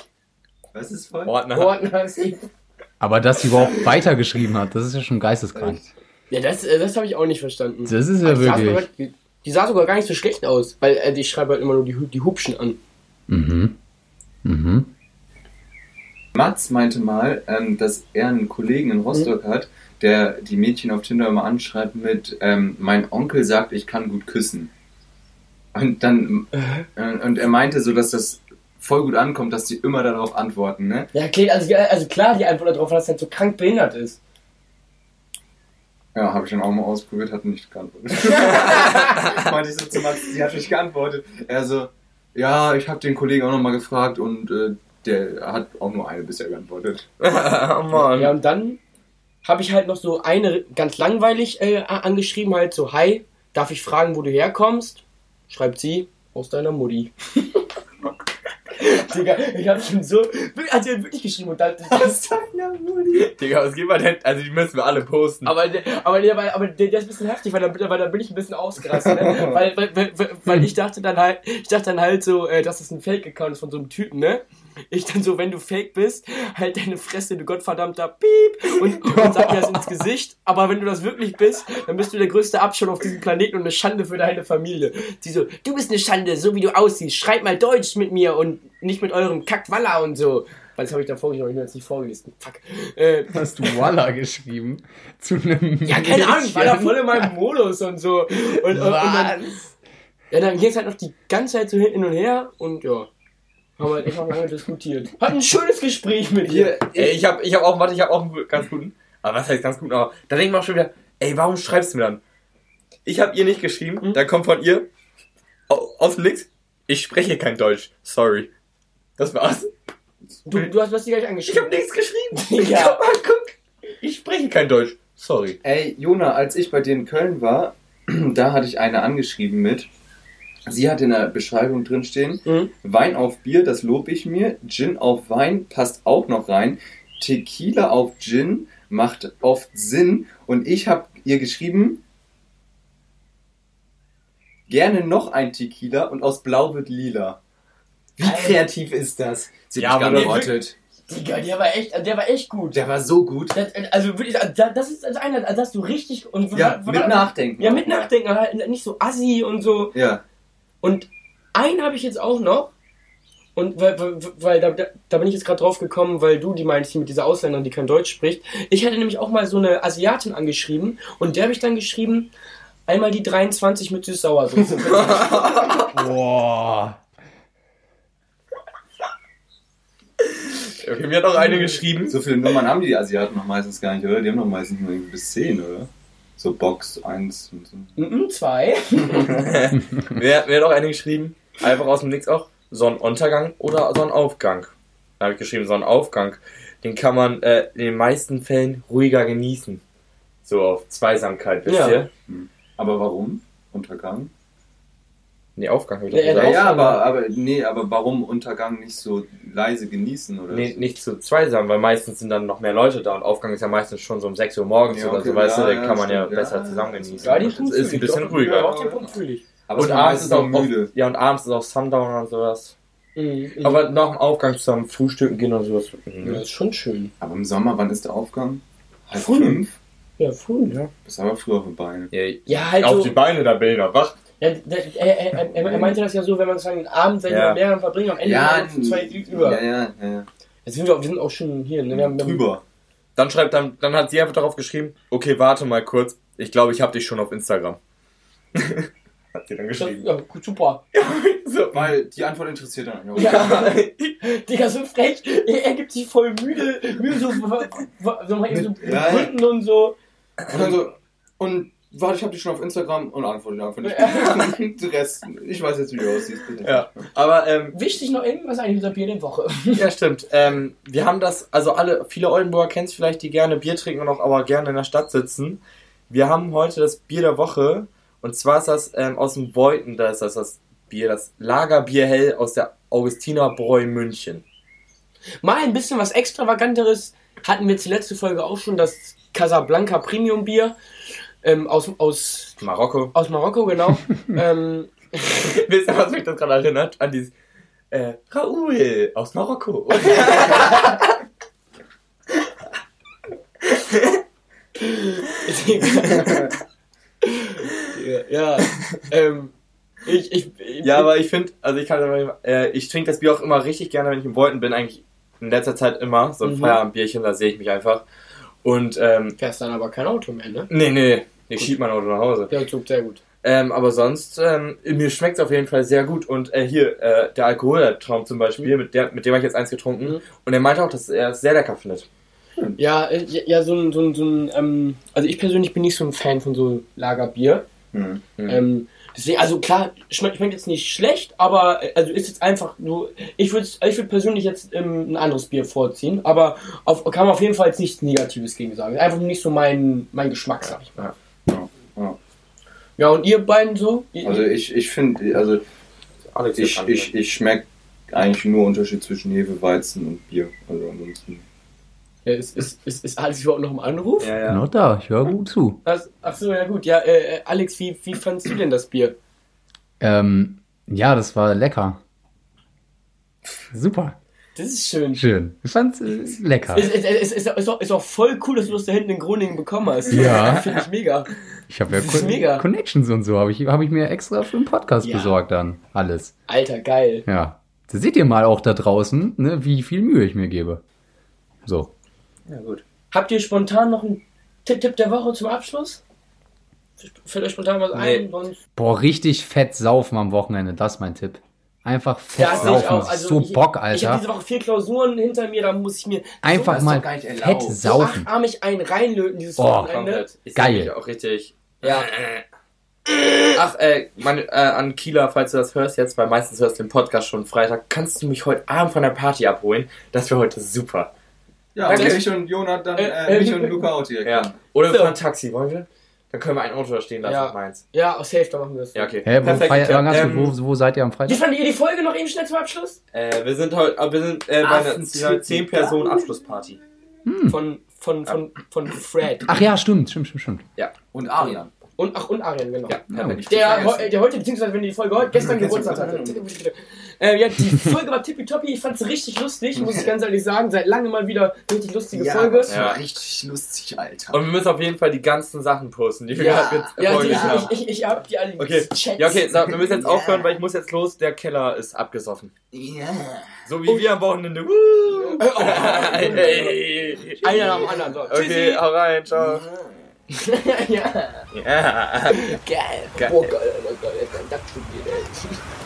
S4: Was ist voll?
S1: Ordner.
S3: Ordner ist eh voll.
S2: Aber dass sie überhaupt weitergeschrieben hat, das ist ja schon geisteskrank.
S3: Ja, das, äh, das habe ich auch nicht verstanden.
S2: Das ist ja
S3: die, sah sogar,
S2: wirklich.
S3: die, sah sogar gar nicht so schlecht aus, weil äh, die schreibt halt immer nur die, die Hubschen an.
S2: Mhm. Mhm.
S4: Mats meinte mal, ähm, dass er einen Kollegen in Rostock hat, der die Mädchen auf Tinder immer anschreibt mit ähm, Mein Onkel sagt, ich kann gut küssen. Und dann äh, und er meinte so, dass das voll gut ankommt, dass die immer darauf antworten, ne?
S3: Ja, okay, also, also klar, die Antwort darauf, dass er halt so krank behindert ist.
S4: Ja, habe ich dann auch mal ausprobiert, hat nicht geantwortet. meinte ich so zu Mats, die hat nicht geantwortet. Er so, ja, ich habe den Kollegen auch nochmal gefragt und äh, der hat auch nur eine bisher geantwortet.
S1: oh Mann.
S3: Ja, und dann habe ich halt noch so eine ganz langweilig äh, angeschrieben, halt so, hi, darf ich fragen, wo du herkommst? Schreibt sie, aus deiner Mutti. Digga, ich hab schon so, hat sie halt wirklich geschrieben und dann, Mutti.
S1: Digga, was geht man denn? Also die müssen wir alle posten.
S3: Aber, der, aber, der, aber der, der ist ein bisschen heftig, weil da, weil da bin ich ein bisschen ausgerastet, ne? weil, weil, weil, weil ich dachte dann halt, ich dachte dann halt so, äh, dass das ein Fake-Account ist von so einem Typen, ne? Ich dann so, wenn du fake bist, halt deine Fresse, du gottverdammter Piep und, und sag dir das ins Gesicht. Aber wenn du das wirklich bist, dann bist du der größte Abschon auf diesem Planeten und eine Schande für deine Familie. Sie so, du bist eine Schande, so wie du aussiehst. Schreib mal Deutsch mit mir und nicht mit eurem Kackwalla und so. Weil das habe ich da vorgelesen, ich habe jetzt nicht vorgelesen. Fuck. Äh,
S2: Hast du Walla geschrieben? Zu einem.
S3: ja, keine Ahnung, ich war da voll in meinem Modus und so. Und, und, und dann, ja, dann ging es halt noch die ganze Zeit so hin und her und ja. Haben wir halt noch lange diskutiert. Hat ein schönes Gespräch mit ihr.
S1: Ey, ich hab, ich hab auch, warte, ich hab auch einen ganz guten. Aber was heißt ganz guten? Aber da denke ich mir auch schon wieder, ey, warum schreibst du mir dann? Ich hab ihr nicht geschrieben,
S3: Mhm.
S1: da kommt von ihr au- aus dem Nix, ich spreche kein Deutsch, sorry. Das war's.
S3: Du, du hast was dir gleich
S1: Ich
S3: angeschrieben.
S1: hab nichts geschrieben.
S3: Ja.
S1: Ich hab mal guck, ich spreche kein Deutsch, sorry.
S4: Ey, Jona, als ich bei dir in Köln war, da hatte ich eine angeschrieben mit. Sie hat in der Beschreibung drin stehen,
S3: Mhm.
S4: Wein auf Bier, das lob ich mir. Gin auf Wein passt auch noch rein. Tequila auf Gin macht oft Sinn. Und ich habe ihr geschrieben, gerne noch ein Tequila und aus Blau wird lila. Wie
S3: Alter.
S4: kreativ ist das? Sie
S1: Ja, aber
S4: geantwortet.
S3: Digga, der war echt, der war echt gut.
S4: Der war so gut.
S3: Das, also wirklich, das ist also einer, das hast du richtig und
S4: Ja, mit Nachdenken.
S3: Ja, mit Nachdenken, halt nicht so assi und so.
S4: Ja.
S3: Und einen habe ich jetzt auch noch. Und weil, weil, weil da, da bin ich jetzt gerade drauf gekommen, weil du die meinst, die mit dieser Ausländerin, die kein Deutsch spricht. Ich hatte nämlich auch mal so eine Asiatin angeschrieben und der habe ich dann geschrieben, einmal die 23 mit Süß-Sauersoße.
S2: Boah.
S1: Okay, mir hat auch eine geschrieben.
S4: So viele Nummern haben die Asiaten noch meistens gar nicht, oder? Die haben doch meistens nur irgendwie bis 10, oder? So Box 1 und so.
S3: Mhm, zwei.
S1: Wer, wer hat auch eine geschrieben? Einfach aus dem Nix auch. Sonnenuntergang oder Sonnenaufgang. Da habe ich geschrieben, Sonnenaufgang. Den kann man äh, in den meisten Fällen ruhiger genießen. So auf Zweisamkeit, wisst
S3: Ja.
S1: ihr?
S4: Aber warum? Untergang?
S1: Nee, Aufgang habe ich
S3: Ja,
S1: doch
S3: ja,
S1: gesagt.
S4: Ja, ja, aber, aber, nee, aber warum Untergang nicht so leise genießen, oder?
S1: Nee, nicht zu zweisam, weil meistens sind dann noch mehr Leute da und Aufgang ist ja meistens schon so um 6 Uhr morgens
S4: Ja,
S1: oder
S4: okay,
S1: so, weißt
S4: ja,
S1: du, den
S4: ja,
S1: kann man ja besser
S4: ja.
S1: zusammen genießen.
S3: Ja,
S1: das
S3: Punkt
S1: ist ein
S3: ich
S1: bisschen
S3: doch.
S1: ruhiger.
S3: Ja, auch den Punkt fühle ich.
S4: aber
S1: und abends ist auch
S4: noch müde.
S1: Oft, ja, und abends ist auch Sundowner und sowas.
S3: Mhm.
S1: Aber nach dem Aufgang zusammen frühstücken gehen und sowas.
S3: ja,
S1: Mhm.
S3: das ist schon schön.
S4: Aber im Sommer, wann ist der Aufgang? Halb
S3: Früh.
S4: fünf?
S3: Ja, früh, ja.
S4: Das ist aber früh auf den Beinen.
S1: Ja,
S3: Ja, halt
S1: auf
S3: so.
S1: die Beine da Bilder, wach.
S3: Ja, der, er, er, er, er meinte das ja so, wenn man sagen, Abend seid ihr
S1: Ja.
S3: mit Lehrern verbringen, am Ende
S4: Ja,
S3: ja, zwei über.
S4: ja, ja, ja, ja.
S3: Jetzt sind wir, auch- wir sind auch schon hier, ne? Wir haben,
S4: Drüber.
S1: Dann schreibt dann, dann hat sie einfach darauf geschrieben, okay, warte mal kurz, ich glaube, ich habe dich schon auf Instagram. hat sie dann
S3: Das,
S1: geschrieben.
S3: ja, gut, super.
S1: So,
S4: Weil die Antwort interessiert dann. Ja.
S3: Ja, Digga, so frech. Er, er gibt sich voll müde, müde so, so, so, eben so
S4: Ja, ja.
S3: Gründen und so.
S4: Und dann so, und warte, ich hab dich schon auf Instagram und antworte einfach nicht. Den Rest, ich weiß jetzt, wie du aussiehst. bitte.
S1: Ja, aber ähm,
S3: Wichtig noch irgendwas eigentlich unser Bier der Woche.
S1: ja, stimmt. Ähm, wir haben das, also alle, viele Oldenburger kennst vielleicht, die gerne Bier trinken und auch aber gerne in der Stadt sitzen. Wir haben heute das Bier der Woche und zwar ist das ähm, aus dem Beuten, da ist das das Bier, das Lagerbier hell aus der Augustinerbräu München.
S3: Mal ein bisschen was extravaganteres. hatten wir zur letzten Folge auch schon das Casablanca Premium Bier ähm, aus, aus,
S1: Marokko.
S3: aus Marokko, genau. ähm,
S1: Wisst ihr, was mich das gerade erinnert? An dieses äh, Raoul aus Marokko.
S3: ja, ähm, ich, ich, ich,
S1: ja, aber ich finde, also ich kann äh, ich trinke das Bier auch immer richtig gerne, wenn ich in Beuten bin, eigentlich in letzter Zeit immer. So ein
S3: Mhm.
S1: Feierabendbierchen, da sehe ich mich einfach. Und, ähm,
S3: fährst dann aber kein Auto mehr, ne?
S1: nee, nee, ich schieb mein Auto nach Hause.
S3: Der Zug, sehr gut.
S1: Ähm, aber sonst, ähm, mir schmeckt es auf jeden Fall sehr gut. Und äh, hier, äh, der Alkoholtraum zum Beispiel, mit, der, mit dem habe ich jetzt eins getrunken.
S3: Mhm.
S1: Und er meinte auch, dass er es sehr lecker findet.
S3: Ja, äh, ja, ja, so ein, so ein, so ein ähm, also ich persönlich bin nicht so ein Fan von so Lagerbier.
S4: Hm.
S1: Mhm.
S3: Also klar, schmeckt, schmeckt jetzt nicht schlecht, aber äh, also ist jetzt einfach nur, ich würde ich würd persönlich jetzt ähm, ein anderes Bier vorziehen, aber auf, kann man auf jeden Fall jetzt nichts Negatives gegen sagen. Einfach nicht so mein, mein Geschmack, sag ich mal.
S4: Ja, ja.
S3: Ja, und ihr beiden so?
S4: Also ich, ich finde, also
S1: Alex
S4: ich, ich, ich schmecke eigentlich nur Unterschied zwischen Hefe, Weizen und Bier. Also ansonsten.
S3: Ja, ist, ist, ist, ist Alex überhaupt noch im Anruf?
S1: Ja, ja.
S2: Noch da, ich höre gut zu.
S3: Ach, ach so, ja gut. Ja, äh, äh, Alex, wie, wie fandst du denn das Bier?
S2: Ähm, ja, das war lecker. Super.
S3: Das ist schön.
S2: Schön. Ich fand's äh, lecker.
S3: Ist, ist, ist, ist, ist, auch, ist auch voll cool, dass du das da hinten in Groningen bekommen hast.
S2: Ja.
S3: Finde ich mega.
S2: Ich habe ja
S3: Das
S2: Con
S3: mega.
S2: Connections und so, habe ich, hab ich mir extra für den Podcast
S3: Ja.
S2: besorgt dann. Alles.
S3: Alter, geil.
S2: Ja. Da seht ihr mal auch da draußen, ne, wie viel Mühe ich mir gebe. So.
S1: Ja, gut.
S3: Habt ihr spontan noch einen Tipp, Tipp der Woche zum Abschluss? Fällt euch spontan was ein?
S1: Nee.
S3: Sonst
S2: Boah, richtig fett saufen am Wochenende, das ist mein Tipp. Einfach fett
S3: Ja,
S2: saufen.
S3: auch. Also
S2: so
S3: ich,
S2: Bock,
S3: Ich habe
S2: Alter.
S3: diese Woche vier Klausuren hinter mir, da muss ich mir
S2: Einfach
S4: ist
S2: mal
S4: doch gar nicht
S2: fett
S4: erlaubt.
S3: so
S2: saufen.
S3: achtarmig einen reinlöten dieses
S2: Boah,
S3: Wochenende.
S1: Ich
S2: Geil.
S1: auch richtig.
S3: Ja.
S1: Ach, äh, meine, äh, an Kieler, falls du das hörst jetzt, weil meistens hörst du den Podcast schon Freitag, kannst du mich heute Abend von der Party abholen? Das wäre heute super.
S4: Ja,
S3: Danke.
S4: mich und Jonathan,
S3: Äh,
S4: äh, mich
S3: äh,
S4: und Luca auch direkt.
S1: Ja. Oder wir
S3: So.
S1: fahren Taxi, wollen wir? Dann können wir ein Auto da stehen lassen,
S3: Ja.
S1: meins.
S3: Ja, safe, da machen wir es.
S1: Ja, okay.
S2: Hä, wo,
S1: Perfekt.
S2: kurz,
S1: ähm,
S2: wo, wo seid ihr am
S3: Wie
S2: Freitag?
S3: fandet ihr die Folge noch eben schnell zum Abschluss?
S1: äh, wir sind heute, äh, wir sind äh, bei einer
S4: Affenzücken.
S1: 10 Personen Abschlussparty.
S3: Von, von, von, von Fred.
S2: Ach ja, stimmt, stimmt, stimmt, stimmt.
S4: Und Arian.
S3: Und, ach, und Arian, genau.
S1: Ja, perfekt.
S3: Der, der heute, beziehungsweise wenn die Folge heute, gestern. Geburtstag hatte. Äh, ja, die Folge war tippitoppi, ich fand's richtig lustig, muss ich ganz ehrlich sagen. Seit langem mal wieder richtig lustige Folge.
S4: das war
S1: Ja.
S4: richtig lustig, Alter.
S1: Und wir müssen auf jeden Fall die ganzen Sachen posten, die wir
S3: Ja,
S1: gerade mit
S3: ja die,
S1: haben.
S3: ich, ich, ich, hab die alle
S1: Okay,
S3: Chats.
S1: ja, okay, so, wir müssen jetzt aufhören, weil ich muss jetzt los. Der Keller ist abgesoffen.
S4: Ja.
S1: So wie wir am Wochenende. Woo!
S3: Oh,
S1: Hey.
S3: Einer nach dem anderen. So.
S1: Okay, hau rein, ciao.
S3: Ja.
S1: Ja.
S3: Geil.
S1: Geil.
S3: Boah, geil, Alter, geil. Das studiert, ey.